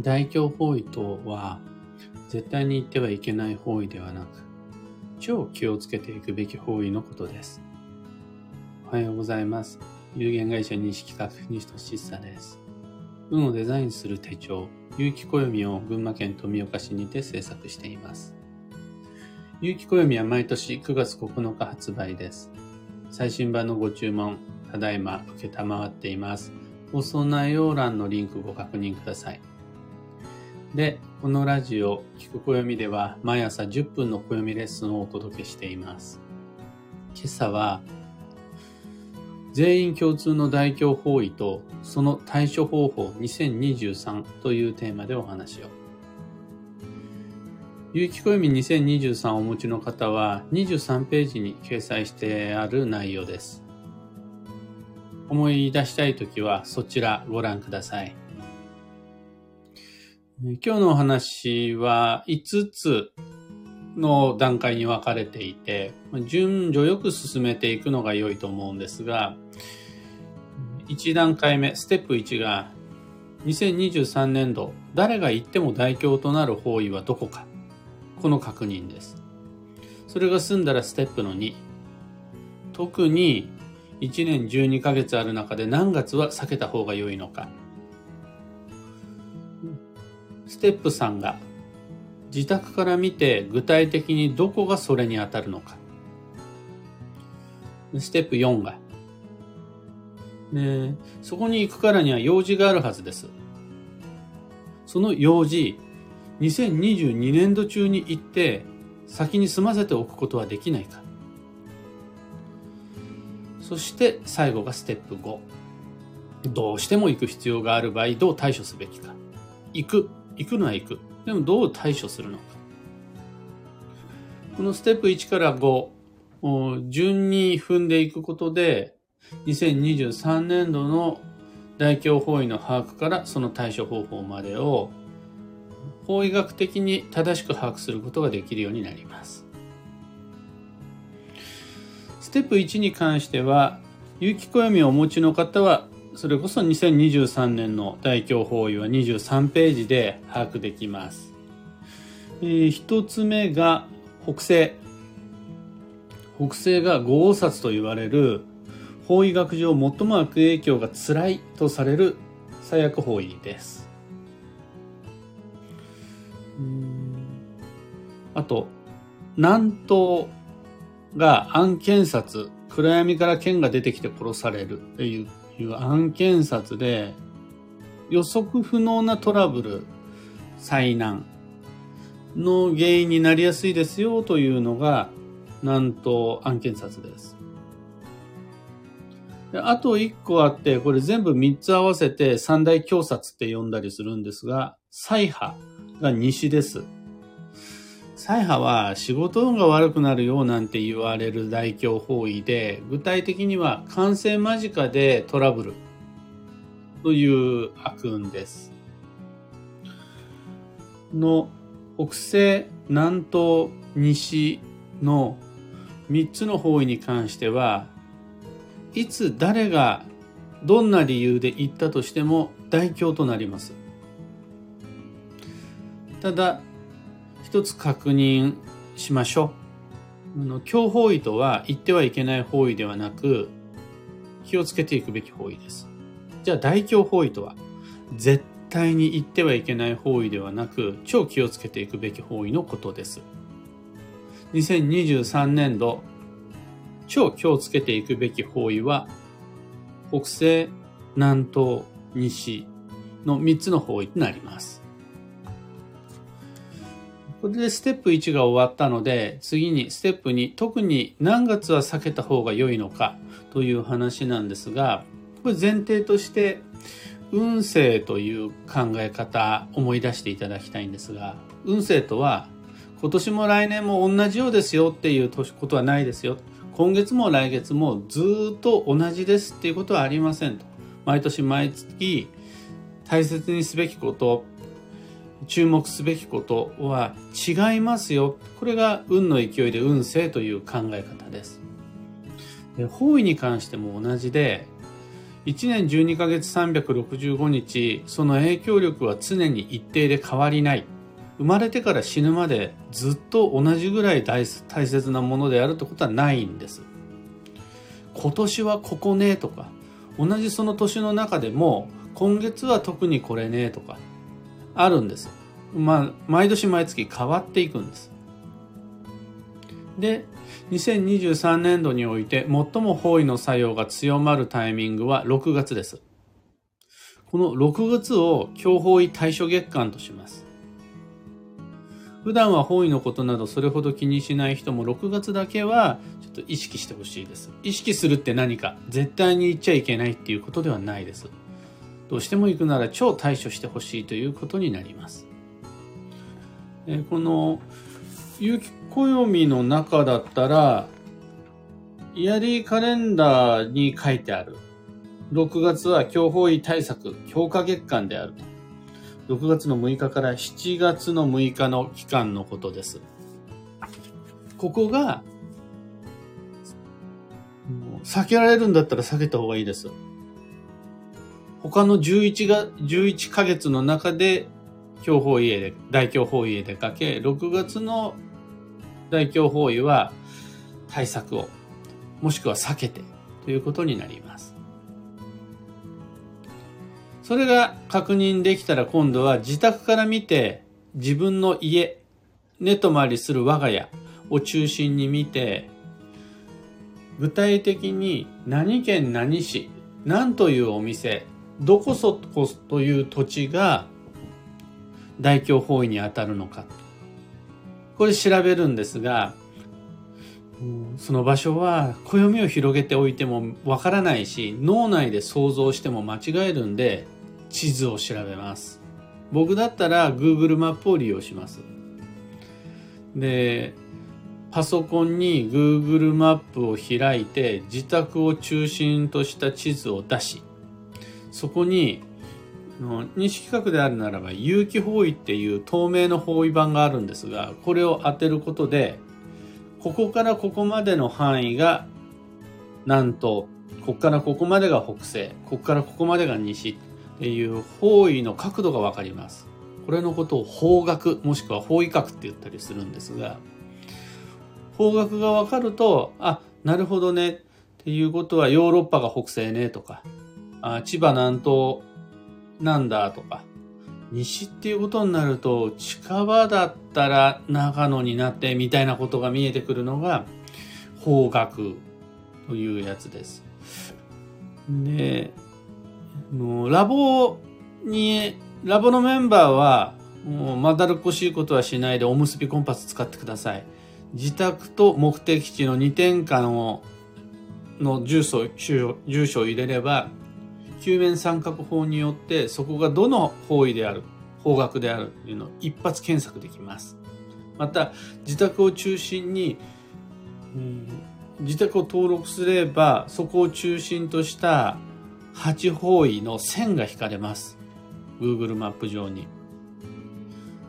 大凶方位とは絶対に行ってはいけない方位ではなく超気をつけていくべき方位のことです。おはようございます。有限会社西企画西俊久です。運をデザインする手帳、有機暦を群馬県富岡市にて制作しています。有機暦は毎年9月9日発売です。最新版のご注文、ただいま受けたまわっています。放送内容欄のリンクご確認ください。で、このラジオ、聞く暦では毎朝10分の暦レッスンをお届けしています。今朝は、全員共通の大凶方位とその対処方法2023というテーマでお話を。有機暦2023をお持ちの方は23ページに掲載してある内容です。思い出したいときはそちらご覧ください。今日のお話は5つの段階に分かれていて、順序よく進めていくのが良いと思うんですが、1段階目、ステップ1が、2023年度、誰が行っても代表となる方位はどこか。この確認です。それが済んだらステップの2。特に1年12ヶ月ある中で何月は避けた方が良いのか。ステップ3が自宅から見て具体的にどこがそれに当たるのか。ステップ4が、ね、そこに行くからには用事があるはずです。その用事、2022年度中に行って先に済ませておくことはできないか。そして最後がステップ5。どうしても行く必要がある場合どう対処すべきか。行く。行くのは行く。でもどう対処するのか。このステップ1から5、順に踏んでいくことで、2023年度の大凶方位の把握からその対処方法までを法医学的に正しく把握することができるようになります。ステップ1に関しては、有機暦をお持ちの方はそれこそ2023年の大凶方位は23ページで把握できます。えー、一つ目が北西。北西が五王札と言われる方位学上最も悪影響が辛いとされる最悪方位です。あと、南東が暗検察、暗闇から剣が出てきて殺されるといういう案件札で予測不能なトラブル、災難の原因になりやすいですよというのが南東案件札です。であと1個あって、これ全部3つ合わせて三大強殺って呼んだりするんですが、最波が西です。最波は仕事運が悪くなるよなんて言われる大凶方位で、具体的には完成間近でトラブルという悪運です。の北西、南東、西の3つの方位に関しては、いつ誰がどんな理由で行ったとしても大凶となります。ただ、一つ確認しましょう。あの強方位とは言ってはいけない方位ではなく、気をつけていくべき方位です。じゃあ大強方位とは、絶対に言ってはいけない方位ではなく、超気をつけていくべき方位のことです。2023年度、超気をつけていくべき方位は、北西、南東、西の3つの方位となります。これでステップ1が終わったので、次にステップ2、特に何月は避けた方が良いのかという話なんですが、これ前提として、運勢という考え方思い出していただきたいんですが、運勢とは今年も来年も同じようですよっていうことはないですよ。今月も来月もずっと同じですっていうことはありませんと。毎年毎月大切にすべきこと、注目すべきことは違いますよ。これが運の勢いで運勢という考え方です。で方位に関しても同じで、1年12ヶ月365日、その影響力は常に一定で変わりない。生まれてから死ぬまでずっと同じぐらい大切なものであるってことはないんです。今年はここねとか、同じその年の中でも今月は特にこれねとか、あるんです。まあ、毎年毎月変わっていくんです。で、2023年度において最も方位の作用が強まるタイミングは6月です。この6月を強方位対処月間とします。普段は方位のことなどそれほど気にしない人も6月だけはちょっと意識してほしいです。意識するって何か絶対に言っちゃいけないっていうことではないです。どうしても行くなら超対処してほしいということになります。えこの有機暦の中だったら、イヤリーカレンダーに書いてある。6月は強法医対策強化月間であると。6月の6日から7月の6日の期間のことです。ここが、避けられるんだったら避けた方がいいです。他の11が、11ヶ月の中で、強法家で、大強法家でかけ、6月の大凶方位は対策を、もしくは避けてということになります。それが確認できたら今度は自宅から見て自分の家、寝泊まりする我が家を中心に見て、具体的に何県何市、何というお店、どこそこという土地が大凶方位に当たるのかこれ調べるんですが、その場所は暦を広げておいてもわからないし、脳内で想像しても間違えるんで、地図を調べます。僕だったら Google マップを利用します。で、パソコンに Google マップを開いて自宅を中心とした地図を出し、そこに認識角であるならば有機方位っていう透明の方位板があるんですがこれを当てることでここからここまでの範囲が南東ここからここまでが北西ここからここまでが西っていう方位の角度がわかります。これのことを方角もしくは方位角って言ったりするんですが方角がわかるとあなるほどねっていうことはヨーロッパが北西ねとかあ千葉南東なんだとか、西っていうことになると、近場だったら長野になってみたいなことが見えてくるのが、方角というやつです。で、もうラボに、ラボのメンバーは、もうまだるっこしいことはしないでおむすびコンパス使ってください。自宅と目的地の2点間を、の住所、住所を入れれば、球面三角法によってそこがどの方位である方角であるというのを一発検索できます。また自宅を中心に、うん、自宅を登録すればそこを中心とした8方位の線が引かれます。Google マップ上に。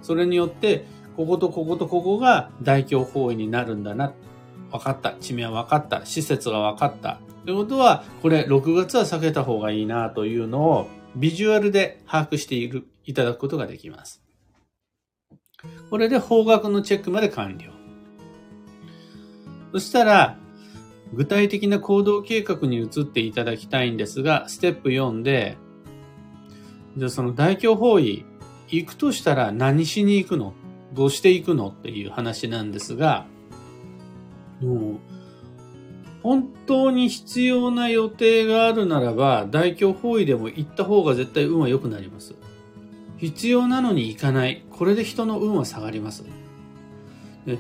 それによってこことこことここが大凶方位になるんだな。分かった。地名は分かった。施設が分かった。ということは、これ6月は避けた方がいいなというのをビジュアルで把握しているいただくことができます。これで方角のチェックまで完了。そしたら、具体的な行動計画に移っていただきたいんですが、ステップ4で、じゃあその大凶方位、行くとしたら何しに行くの？どうして行くの？っていう話なんですが、もう本当に必要な予定があるならば、大凶方位でも行った方が絶対運は良くなります。必要なのに行かない。これで人の運は下がります。で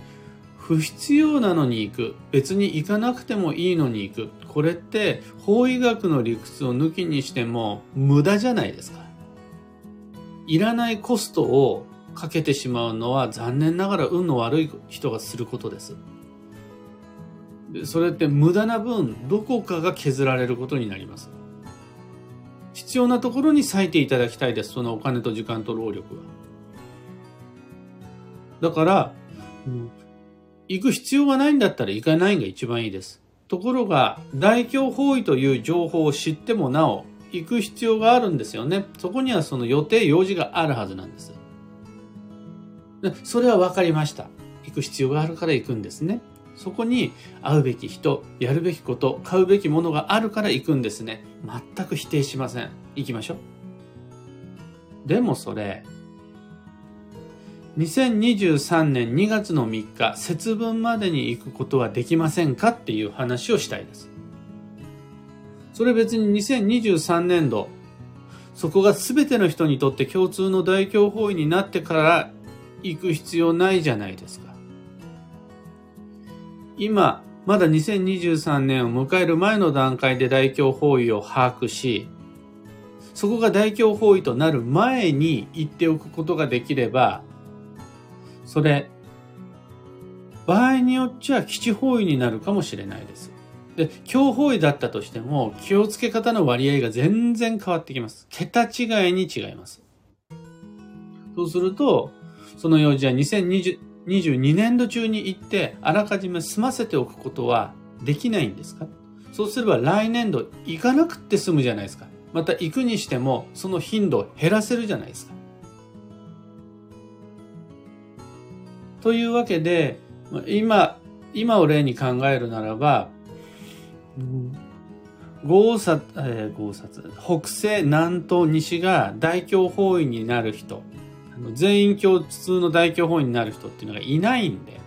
不必要なのに行く。別に行かなくてもいいのに行く。これって法医学の理屈を抜きにしても無駄じゃないですか。いらないコストをかけてしまうのは残念ながら運の悪い人がすることです。それって無駄な分どこかが削られることになります必要なところに割いていただきたいですそのお金と時間と労力はだから、うん、行く必要がないんだったら行かないが一番いいですところが、大凶方位という情報を知ってもなお、行く必要があるんですよね。そこにはその予定、用事があるはずなんです。でそれは分かりました。行く必要があるから行くんですね。そこに会うべき人、やるべきこと、買うべきものがあるから行くんですね。全く否定しません。行きましょう。でもそれ、2023年2月の3日、節分までに行くことはできませんかっていう話をしたいです。それ別に2023年度、そこが全ての人にとって共通の大凶方位になってから行く必要ないじゃないですか。今、まだ2023年を迎える前の段階で大凶方位を把握し、そこが大凶方位となる前に言っておくことができれば、それ、場合によっちゃ基地方位になるかもしれないです。で、強方位だったとしても、気をつけ方の割合が全然変わってきます。桁違いに違います。そうすると、その用事は2020 2022年度中に行って、あらかじめ済ませておくことはできないんですか？そうすれば来年度行かなくて済むじゃないですか。また行くにしても、その頻度を減らせるじゃないですか。というわけで、今、今を例に考えるならば、豪殺、えー、豪殺、北西、南東、西が大凶方位になる人、全員共通の大凶方位になる人っていうのがいないんで、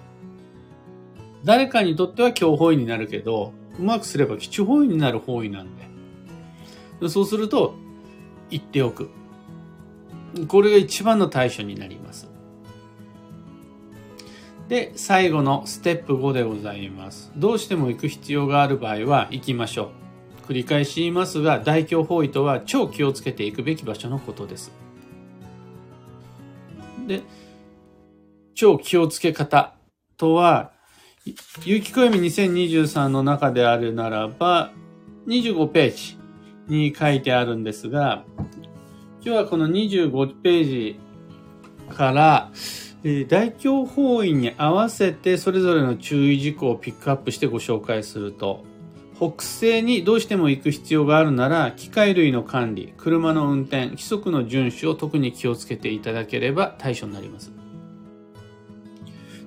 誰かにとっては強方位になるけど、うまくすれば基地方位になる方位なんで。そうすると、言っておく。これが一番の対処になります。で、最後のステップ5でございます。どうしても行く必要がある場合は行きましょう。繰り返し言いますが、大凶方位とは超気をつけていくべき場所のことです。で、超気をつけ方とは、有機暦2023の中であるならば、25ページに書いてあるんですが、今日はこの25ページから、大凶方位に合わせてそれぞれの注意事項をピックアップしてご紹介すると、北西にどうしても行く必要があるなら、機械類の管理、車の運転、規則の遵守を特に気をつけていただければ対象になります。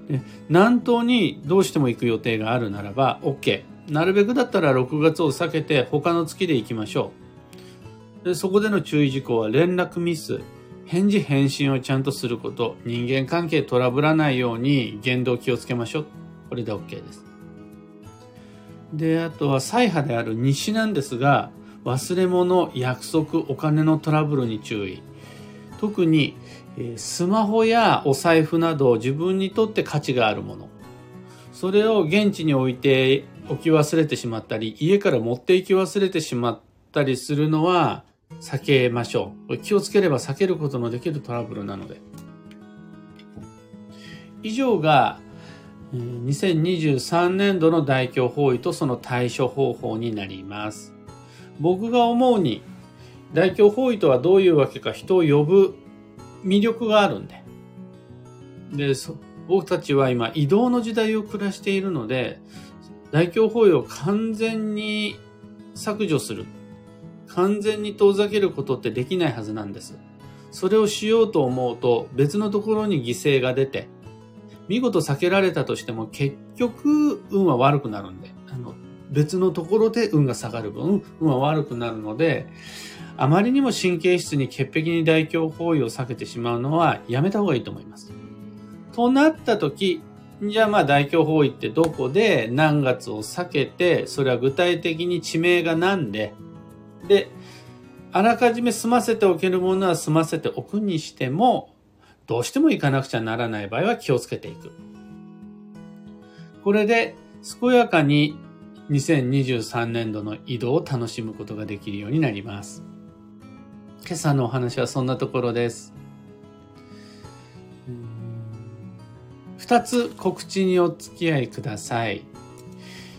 で南東にどうしても行く予定があるならば OK。なるべくだったら6月を避けて他の月で行きましょう。でそこでの注意事項は連絡ミス、返事返信をちゃんとすること、人間関係トラブらないように言動気をつけましょう。これで OK です。で、あとは再派である西なんですが、忘れ物、約束、お金のトラブルに注意。特に、スマホやお財布など自分にとって価値があるもの。それを現地に置いて置き忘れてしまったり、家から持って行き忘れてしまったりするのは、避けましょう。気をつければ避けることのできるトラブルなので。以上が2023年度の大凶方位とその対処方法になります。僕が思うに大凶方位とはどういうわけか人を呼ぶ魅力があるんで。で、僕たちは今移動の時代を暮らしているので、大凶方位を完全に削除する。完全に遠ざけることってできないはずなんです。それをしようと思うと別のところに犠牲が出て、見事避けられたとしても結局運は悪くなるんで、あの別のところで運が下がる分、運は悪くなるので、あまりにも神経質に潔癖に大凶方位を避けてしまうのはやめた方がいいと思います。となった時、じゃあまあ大凶方位ってどこで何月を避けて、それは具体的に地名が何で、で、あらかじめ済ませておけるものは済ませておくにしても、どうしても行かなくちゃならない場合は気をつけていく。これで健やかに2023年度の移動を楽しむことができるようになります。今朝のお話はそんなところです。二つ告知にお付き合いください。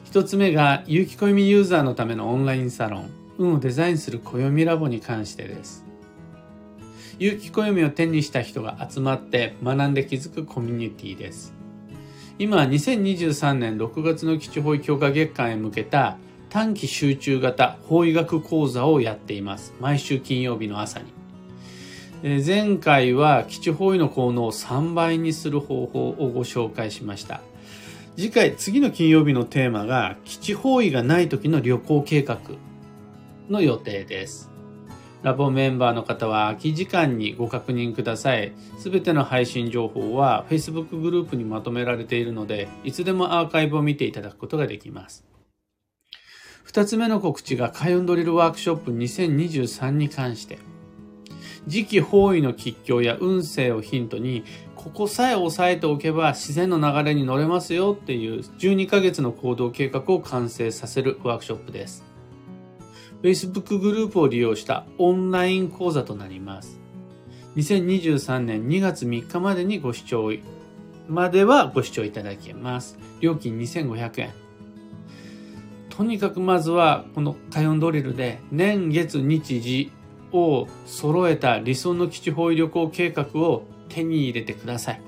一つ目が、有機暦ユーザーのためのオンラインサロン。運をデザインする暦ラボに関してです。有機暦を手にした人が集まって学んで気づくコミュニティです。今2023年6月の基地法医強化月間へ向けた短期集中型法医学講座をやっています。毎週金曜日の朝に。前回は基地方位の効能を3倍にする方法をご紹介しました。次回、次の金曜日のテーマが基地方位がない時の旅行計画の予定です。ラボメンバーの方は空き時間にご確認ください。すべての配信情報は Facebook グループにまとめられているので、いつでもアーカイブを見ていただくことができます。二つ目の告知が開運ドリルワークショップ2023に関して。時期方位の吉凶や運勢をヒントに、ここさえ押さえておけば自然の流れに乗れますよっていう12ヶ月の行動計画を完成させるワークショップです。Facebook グループを利用したオンライン講座となります。2023年2月3日までにご視聴まではご視聴いただけます。料金2500円。とにかくまずはこのカヨンドリルで年月日時を揃えた理想の基地方位旅行計画を手に入れてください。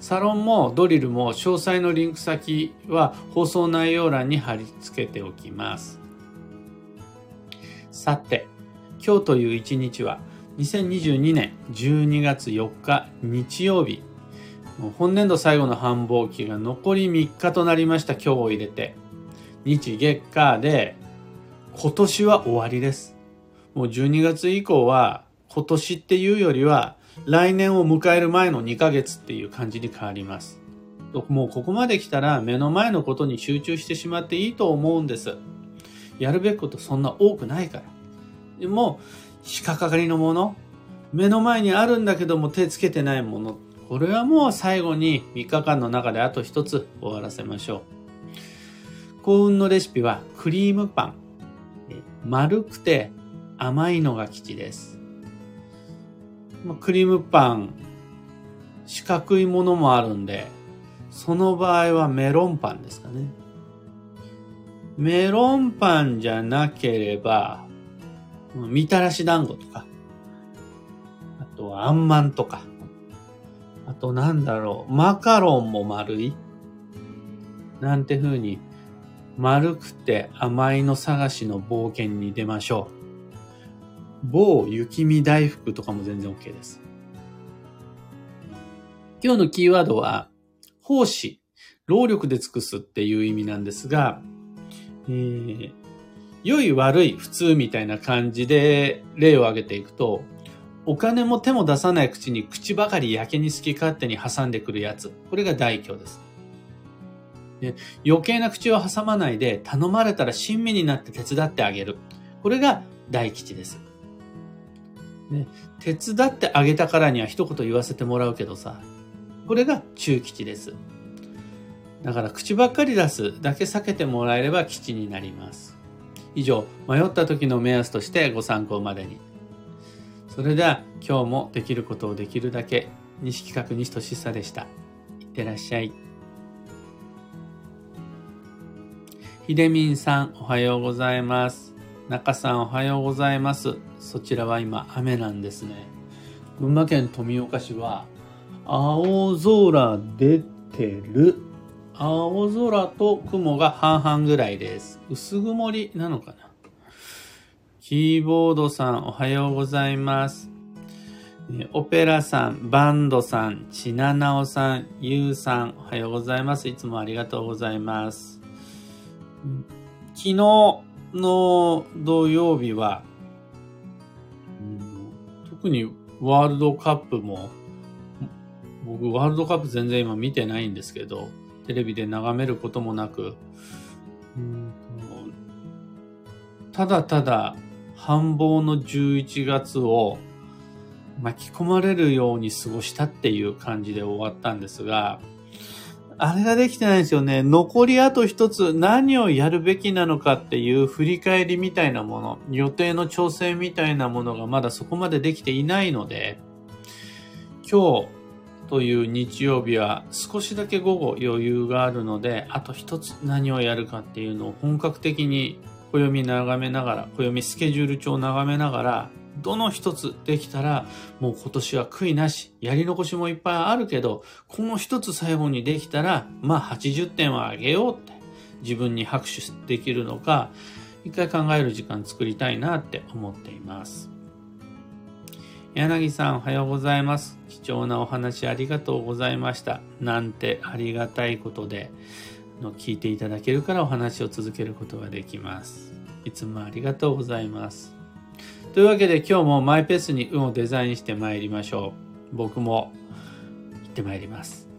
サロンもドリルも詳細のリンク先は放送内容欄に貼り付けておきます。さて、今日という一日は2022年12月4日日曜日。本年度最後の繁忙期が残り3日となりました今日を入れて。日月火で今年は終わりです。もう12月以降は今年っていうよりは来年を迎える前の2ヶ月っていう感じに変わります。もうここまで来たら目の前のことに集中してしまっていいと思うんです。やるべきことそんな多くないから。でも、仕掛かりのもの、目の前にあるんだけども手つけてないもの、これはもう最後に3日間の中であと一つ終わらせましょう。幸運のレシピはクリームパン。丸くて甘いのが吉です。クリームパン、四角いものもあるんで、その場合はメロンパンですかね。メロンパンじゃなければ、みたらし団子とか、あとはあんまんとか、あとなんだろう、マカロンも丸いなんて風に、丸くて甘いの探しの冒険に出ましょう。某雪見大福とかも全然 OK です。今日のキーワードは、奉仕、労力で尽くすっていう意味なんですが、えー、良い悪い普通みたいな感じで例を挙げていくと、お金も手も出さない口に口ばかりやけに好き勝手に挟んでくるやつ。これが大凶です。で余計な口を挟まないで頼まれたら親身になって手伝ってあげる。これが大吉です。ね、手伝ってあげたからには一言言わせてもらうけどさ、これが中吉です。だから口ばっかり出すだけ避けてもらえれば吉になります。以上、迷った時の目安としてご参考までに。それでは今日もできることをできるだけ、西企画西俊久でした。いってらっしゃい。ひでみんさん、おはようございます。中さん、おはようございます。そちらは今雨なんですね。群馬県富岡市は青空出てる。青空と雲が半々ぐらいです。薄曇りなのかな？キーボードさんおはようございます。オペラさん、バンドさん、ちななおさん、ゆうさん、おはようございます。いつもありがとうございます。昨日の土曜日は、特にワールドカップも、僕ワールドカップ全然今見てないんですけど、テレビで眺めることもなく、ただただ繁忙の11月を巻き込まれるように過ごしたっていう感じで終わったんですが、あれができてないんですよね。残りあと一つ何をやるべきなのかっていう振り返りみたいなもの、予定の調整みたいなものがまだそこまでできていないので、今日という日曜日は少しだけ午後余裕があるので、あと一つ何をやるかっていうのを本格的に暦眺めながら、暦スケジュール帳を眺めながらどの一つできたら、もう今年は悔いなし、やり残しもいっぱいあるけど、この一つ最後にできたら、まあ80点はあげようって自分に拍手できるのか、一回考える時間作りたいなって思っています。柳さんおはようございます。貴重なお話ありがとうございました。なんてありがたいことで、の聞いていただけるからお話を続けることができます。いつもありがとうございます。というわけで今日もマイペースに運をデザインして参りましょう。僕も行って参ります。